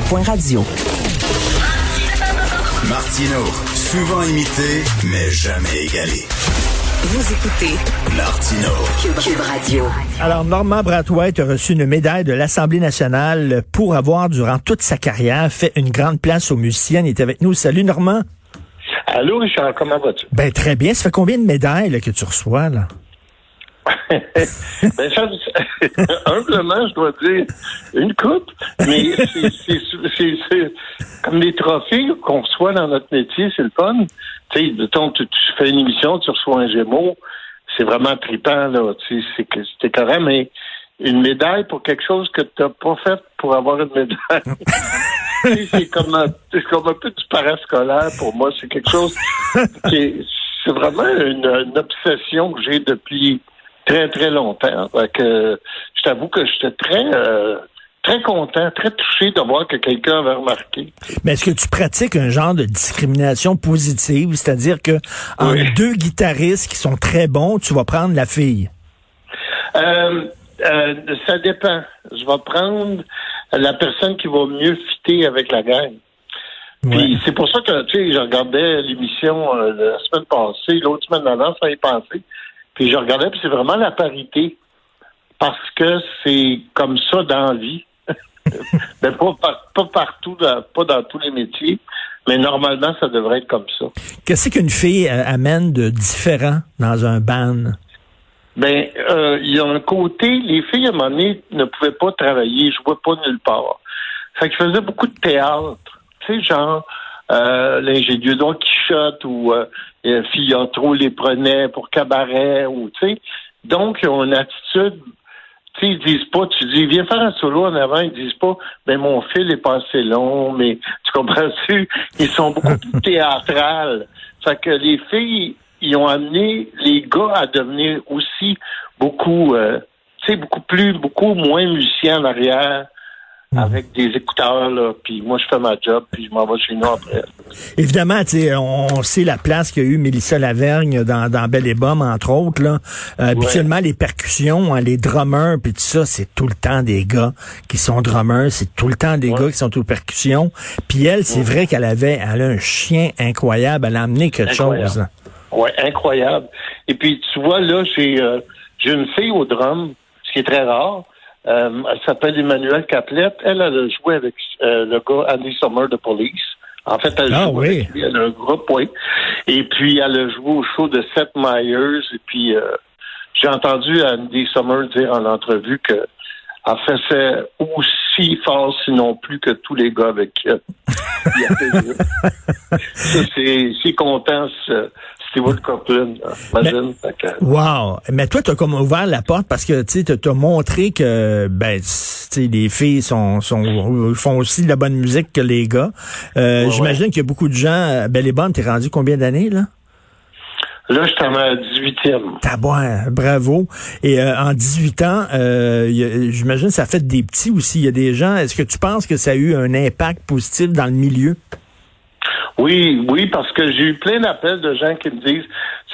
Point radio. Martino, souvent imité, mais jamais égalé. Vous écoutez Martino. Cube, Cube Radio. Alors, Normand Brathwaite a reçu une médaille de l'Assemblée nationale pour avoir, durant toute sa carrière, fait une grande place aux musiciens. Il est avec nous. Salut, Normand. Allô, Richard, comment vas-tu? Ben, très bien. Ça fait combien de médailles là, que tu reçois, là? ben, ça, humblement, je dois dire une coupe, mais c'est comme des trophées qu'on reçoit dans notre métier, c'est le fun. Tu sais, tu, tu fais une émission, tu reçois un Gémeaux, c'est vraiment trippant, là. Tu sais, c'était correct, mais une médaille pour quelque chose que tu n'as pas fait pour avoir une médaille. c'est comme, un, comme un peu du parascolaire pour moi. C'est quelque chose qui est, c'est vraiment une, une obsession que j'ai depuis très, très longtemps. que, je t'avoue que j'étais très, euh, très content, très touché de voir que quelqu'un avait remarqué. Mais est-ce que tu pratiques un genre de discrimination positive, c'est-à-dire que en deux guitaristes qui sont très bons, tu vas prendre la fille? Euh, euh, ça dépend. Je vais prendre la personne qui va mieux fitter avec la gang. Puis c'est pour ça que, tu sais, je regardais l'émission la semaine passée, l'autre semaine avant, ça y passé. Puis je regardais, puis c'est vraiment la parité. Parce que c'est comme ça dans la vie. mais pas, pas partout, pas dans tous les métiers. Mais normalement, ça devrait être comme ça. Qu'est-ce qu'une fille euh, amène de différent dans un band? Ben, euh, il y a un côté, les filles, à un moment donné, ne pouvaient pas travailler, jouaient pas nulle part. Fait qu'ils faisaient beaucoup de théâtre. Tu sais, genre, euh, l'ingénieux Don Quichotte ou euh, trop les prenait pour cabaret ou tu sais. Donc, ils ont une attitude tu sais, ils disent pas, tu dis, viens faire un solo en avant, ils disent pas, ben mon fil est pas assez long, mais tu comprends-tu? Ils sont beaucoup plus théâtrales. Fait que les filles, ils ont amené les gars à devenir aussi beaucoup, euh, tu sais, beaucoup plus, beaucoup moins musiciens en arrière. Mhm. avec des écouteurs, là, puis moi, je fais ma job, puis je m'en vais chez nous après. Évidemment, on sait la place qu'a eu Mélissa Lavergne dans, dans Belle et Bomme, entre autres. Là. Euh, Habituellement, les percussions, hein, les drummers, puis tout ça, c'est tout le temps des gars qui sont drummers, c'est tout le temps des gars qui sont aux percussions. Puis elle, c'est vrai qu'elle avait elle a un chien incroyable, elle a amené quelque chose. Oui, incroyable. Et puis, tu vois, là, j'ai euh, j'ai une fille au drum, ce qui est très rare. Euh, elle s'appelle Emmanuelle Caplette. Elle, elle a joué avec euh, le gars Andy Summer de Police. En fait, elle ah, joue oui. avec lui, elle a un groupe, oui. Et puis, elle a joué au show de Seth Meyers. Et puis, euh, j'ai entendu Andy Summer dire en entrevue que elle faisait aussi fort, sinon plus que tous les gars avec qui c'est content, Steve Copeland, imagine. wow! Mais toi, tu as comme ouvert la porte parce que tu as montré que ben, les filles sont, sont font aussi de la bonne musique que les gars. Euh, J'imagine qu'il y a beaucoup de gens. Ben, les bonnes, t'es rendu combien d'années, là? Là, je suis à 18e. Tabouin, bravo. Et euh, en 18 ans, euh, j'imagine que ça fait des petits aussi. Il y a des gens. Est-ce que tu penses que ça a eu un impact positif dans le milieu? Oui, oui, parce que j'ai eu plein d'appels de gens qui me disent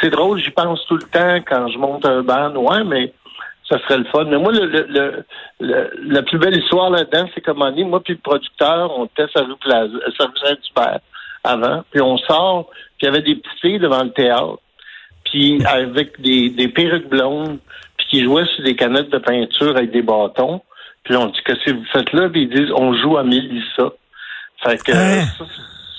c'est drôle, j'y pense tout le temps quand je monte un band. Ouais, mais ça serait le fun. Mais moi, le, le, le, la plus belle histoire là-dedans, c'est comme on dit, moi puis le producteur, on était à rue Plaza, Saint-Hubert avant, puis on sort, puis il y avait des petites filles devant le théâtre, puis avec des, des perruques blondes, puis qui jouaient sur des canettes de peinture avec des bâtons. Puis on dit que si vous faites là, puis ils disent on joue à Mélissa. Fait que hein? ça,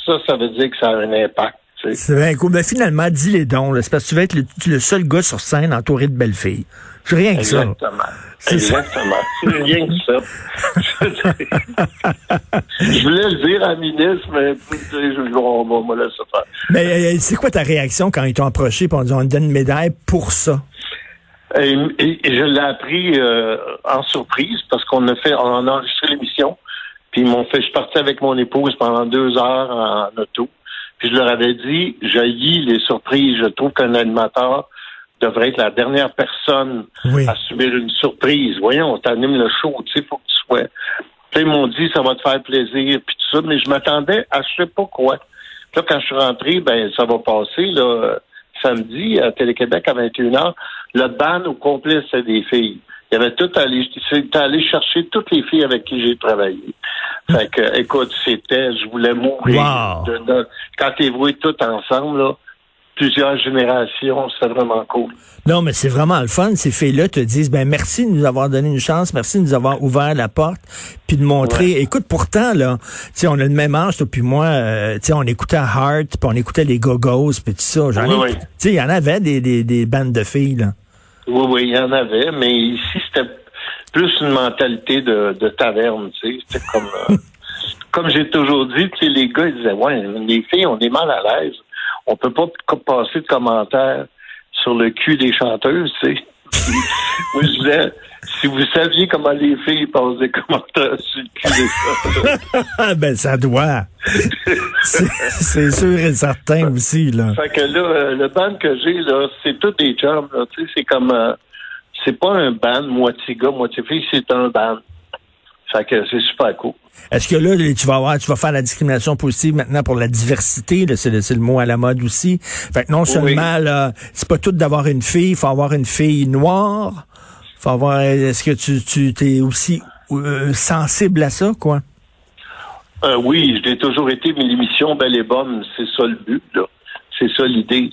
ça veut dire que ça a un impact. C'est bien cool. Mais finalement, dis les dons. C'est parce que tu vas être le, seul gars sur scène entouré de belles filles. C'est rien que ça. Exactement. C'est rien que ça. je voulais le dire à la ministre, mais je, on va me laisser faire. Mais euh, c'est quoi ta réaction quand ils t'ont approché et on dit on te donne une médaille pour ça? Et, je l'ai appris euh, en surprise parce qu'on a fait, on a enregistré l'émission. Puis ils m'ont fait, je suis parti avec mon épouse pendant deux heures en auto. Puis je leur avais dit, j'haïs les surprises. Je trouve qu'un animateur devrait être la dernière personne à subir une surprise. Voyons, t'animes le show, tu sais, faut que tu sois. Puis ils m'ont dit, ça va te faire plaisir, puis tout ça, mais je m'attendais à je sais pas quoi. Puis là, quand je suis rentré, ben ça va passer, là, samedi, à Télé-Québec, à 21h. Le ban au complet, c'est des filles. Il avait tout allé, il allé chercher toutes les filles avec qui j'ai travaillé. Fait que, écoute, c'était, je voulais mourir. Wow. De- de- quand t'es voué tout ensemble, là, plusieurs générations, c'est vraiment cool. Non, mais c'est vraiment le fun. Ces filles-là te disent, ben merci de nous avoir donné une chance, merci de nous avoir ouvert la porte, puis de montrer. Écoute, pourtant là, tu sais, on a le même âge, toi puis moi. euh, tu sais, on écoutait Heart, puis on écoutait les Go-Go's, puis tout ça. J'en ai- Oui, oui. Tu sais, il y en avait des, des, des bandes de filles là. Oui, oui, il y en avait, mais ici, c'était plus une mentalité de, de taverne, tu sais. C'était comme, euh, comme j'ai toujours dit, tu sais, les gars, ils disaient, ouais, les filles, on est mal à l'aise. On peut pas passer de commentaires sur le cul des chanteuses, tu sais. Moi, je disais, si vous saviez comment les filles passent des commentaires sur le cul ben ça doit. c'est sûr et certain aussi là. Fait que là, euh, le band que j'ai, là, c'est tous des chums, là, tu sais, c'est comme, euh, c'est pas un band moitié gars, moitié fille, c'est un band. Fait que c'est super cool. Est-ce que là, tu vas avoir, tu vas faire la discrimination positive maintenant pour la diversité, là, c'est le, mot à la mode aussi. Fait que non seulement, c'est pas tout d'avoir une fille, il faut avoir une fille noire. Faut avoir, est-ce que tu, tu t'es aussi euh, sensible à ça, quoi? Euh, oui, j'ai toujours été, mais l'émission Belle et Bonne, c'est ça le but, là. C'est ça l'idée.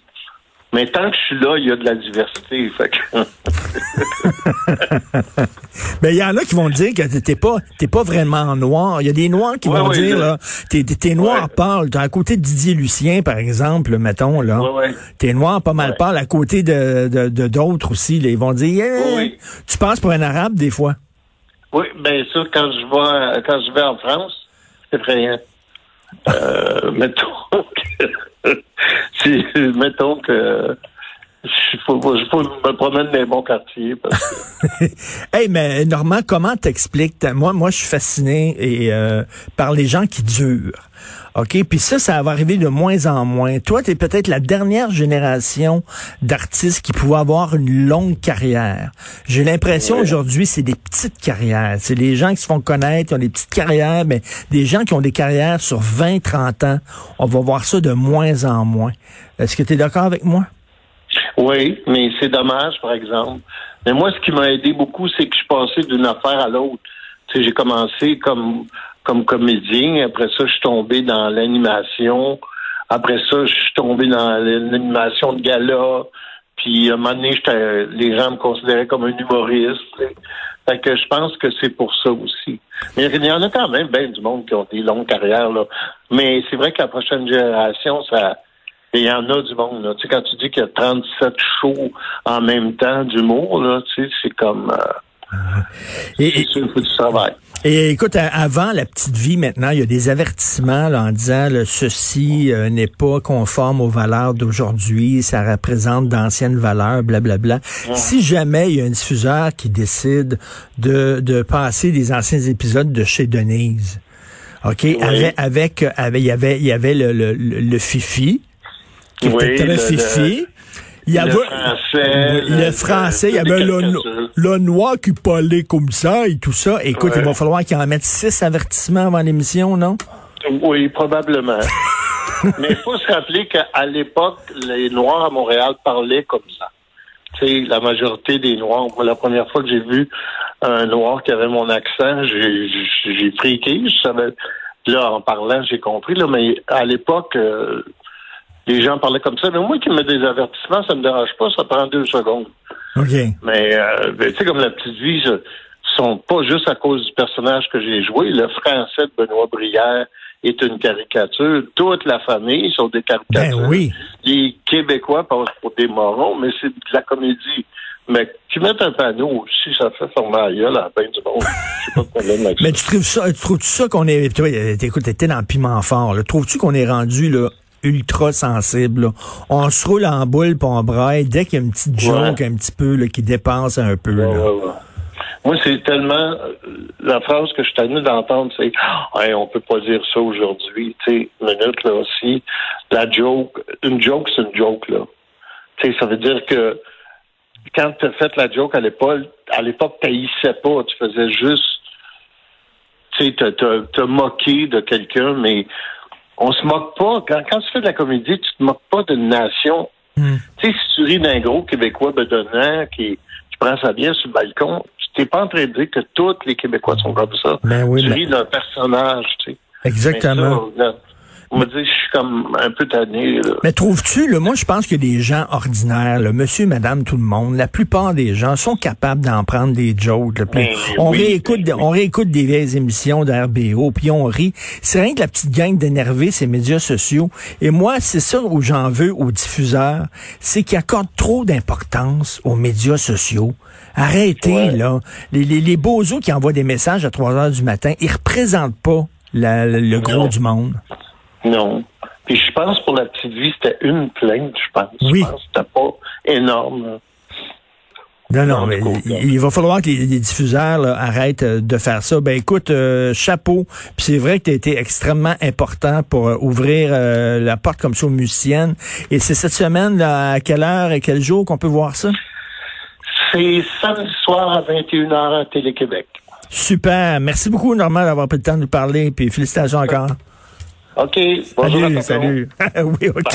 Mais tant que je suis là, il y a de la diversité. Fait que... Ben, il y en a qui vont dire que t'es pas, t'es pas vraiment noir. Il y a des noirs qui Ouais, vont ouais, dire, là, t'es, noir Ouais. pâle. T'es à côté de Didier Lucien, par exemple, mettons, là. T'es noir pas mal pâle à côté de, de, de d'autres aussi, là. Ils vont dire, Eh, tu passes pour un arabe, des fois? Oui, bien sûr, quand je vais quand je vais en France, c'est effrayant. Euh, mettons si, mettons que il faut, faut me promène dans les bons quartiers parce que Hey, mais Normand, comment t'expliques? Moi, moi, je suis fasciné et, euh, par les gens qui durent. OK? Puis ça, ça va arriver de moins en moins. Toi, tu es peut-être la dernière génération d'artistes qui pouvaient avoir une longue carrière. J'ai l'impression Ouais. aujourd'hui, c'est des petites carrières. C'est les gens qui se font connaître, qui ont des petites carrières, mais des gens qui ont des carrières sur 20, 30 ans. On va voir ça de moins en moins. Est-ce que tu es d'accord avec moi? Oui, mais c'est dommage, par exemple. Mais moi, ce qui m'a aidé beaucoup, c'est que je passé d'une affaire à l'autre. Tu sais, j'ai commencé comme comme comédien. Après ça, je suis tombé dans l'animation. Après ça, je suis tombé dans l'animation de gala. Puis, à un moment donné, les gens me considéraient comme un humoriste. Fait que je pense que c'est pour ça aussi. Mais il y en a quand même bien du monde qui ont des longues carrières. Là. Mais c'est vrai que la prochaine génération, ça il y en a du monde. Là. Tu sais, quand tu dis qu'il y a 37 shows en même temps d'humour, là, tu sais, c'est comme... euh, Et- c'est sûr, il faut du travail. Et écoute, avant la petite vie, maintenant, il y a des avertissements là, en disant là, ceci euh, n'est pas conforme aux valeurs d'aujourd'hui, ça représente d'anciennes valeurs, blablabla. Si jamais il y a un diffuseur qui décide de, de passer des anciens épisodes de chez Denise, OK, avec, avec, euh, avec- il y avait, il y avait le, le, le, le Fifi, qui Oui, était le-. Il y le avait français, le, le- français, il y le- avait le, le noir qui parlait comme ça et tout ça. Écoute, Ouais. il va falloir qu'il en mette six avertissements avant l'émission, non? Oui, probablement. Mais il faut se rappeler qu'à l'époque, les Noirs à Montréal parlaient comme ça. Tu sais, la majorité des Noirs, la première fois que j'ai vu un Noir qui avait mon accent, j'ai friqué. Je savais, là, en parlant, j'ai compris, là, mais à l'époque, euh, les gens parlaient comme ça. Mais moi qui mets des avertissements, ça me dérange pas, ça prend deux secondes. OK. Mais, euh, ben, tu sais, comme la petite vie, ce sont pas juste à cause du personnage que j'ai joué. Le français de Benoît Brière est une caricature. Toute la famille sont des caricatures. Ben oui. Les Québécois passent pour des morons, mais c'est de la comédie. Mais qui mettent un panneau aussi, ça fait former à la fin du monde. Je sais pas de problème avec Mais ça. tu trouves ça, tu trouves ça qu'on est, écoute, t'étais dans le piment fort, là. Trouves-tu qu'on est rendu, là, ultra sensible, là? On se roule en boule pis on braille dès qu'il y a une petite joke un petit peu, là, qui dépasse un peu, Ouais, là. ouais. Moi, c'est tellement euh, la phrase que je suis tenu d'entendre, c'est hey, on peut pas dire ça aujourd'hui. Tu sais, minute là aussi. La joke, une joke, c'est une joke là. Tu sais, ça veut dire que quand tu as fait la joke à l'époque, à l'époque, tu pas, tu faisais juste tu sais, te moquer de quelqu'un, mais on se moque pas. Quand, quand tu fais de la comédie, tu te moques pas d'une nation. Hmm. Tu sais, si tu ris d'un gros Québécois bedonnant qui, qui prend sa bière sur le balcon, tu t'es pas en train de dire que tous les Québécois sont comme ça. Ben oui, tu ris d'un personnage, tu sais. Exactement. Ça, on va dire, je suis comme un peu tanné. Là. Mais trouves-tu, là, moi, je pense que des gens ordinaires, là, monsieur, madame, tout le monde, la plupart des gens sont capables d'en prendre des jokes. là, puis Ben on, oui, réécoute, ben oui. on réécoute des vieilles émissions d'RBO, puis on rit. C'est rien que la petite gang d'énervés, ces médias sociaux. Et moi, c'est ça où j'en veux aux diffuseurs, c'est qu'ils accordent trop d'importance aux médias sociaux. Arrêtez, Ouais. là. Les, les, les bozos qui envoient des messages à 3 heures du matin, ils représentent pas la- le, le gros Non. du monde. Non. Puis je pense pour la petite vie, c'était une plainte, je pense. Oui. Je pense c'était pas énorme. là. Non, non, mais il, il va falloir que les, les diffuseurs là, arrêtent euh, de faire ça. Ben écoute, euh, chapeau. Puis c'est vrai que tu as été extrêmement important pour euh, ouvrir la porte comme ça aux musiciennes. Et c'est cette semaine, là, à quelle heure et quel jour qu'on peut voir ça? C'est samedi soir à 21h à Télé-Québec. Super. Merci beaucoup, Normand, d'avoir pris le temps de nous parler. Puis félicitations encore. OK. Bonjour à salut, tonton. salut. oui, OK.